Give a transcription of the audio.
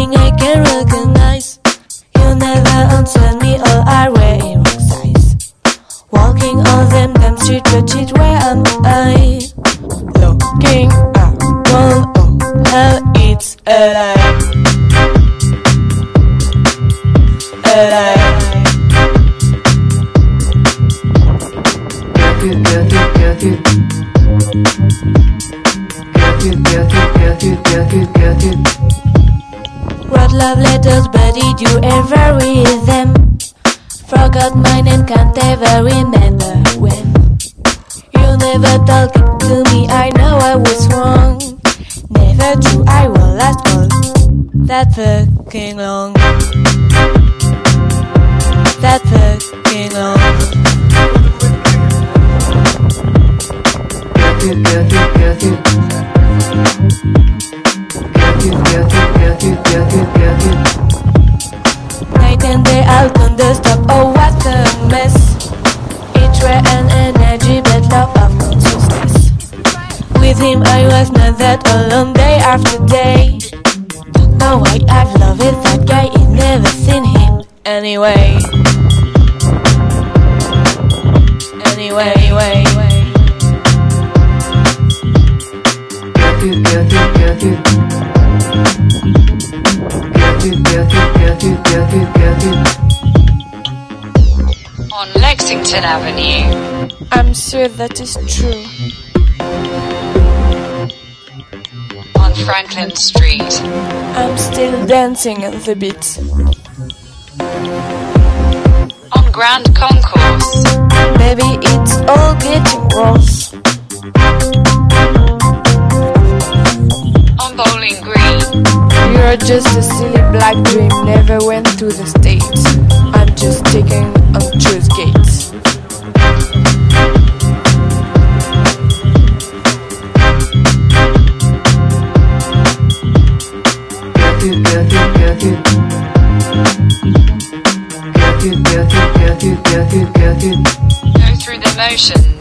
something I can recognize. You never answer me or I wear wrong size. Walking on them damn street, but it where am I? Looking around, oh how it's alive. Alive. A lie. good, good, good. Good, good, good, good, good, good. Wrote love letters, but did you ever read them? Forgot mine and can't ever remember when. You never talked to me, I know I was wrong. Never true, I will last all that fucking long. Night and day out on the stop, oh what a mess. Each way an energy, but love of consciousness. With him I was not that alone day after day. Don't I've loved it, that guy, he never seen him. Anyway. Anyway, anyway, anyway. On Lexington Avenue. I'm sure that is true. On Franklin Street. I'm still dancing on the beat. On Grand Concourse. Maybe it's all getting worse. Just a silly black dream, never went to the States. I'm just taking on choose gates. Go through the motions.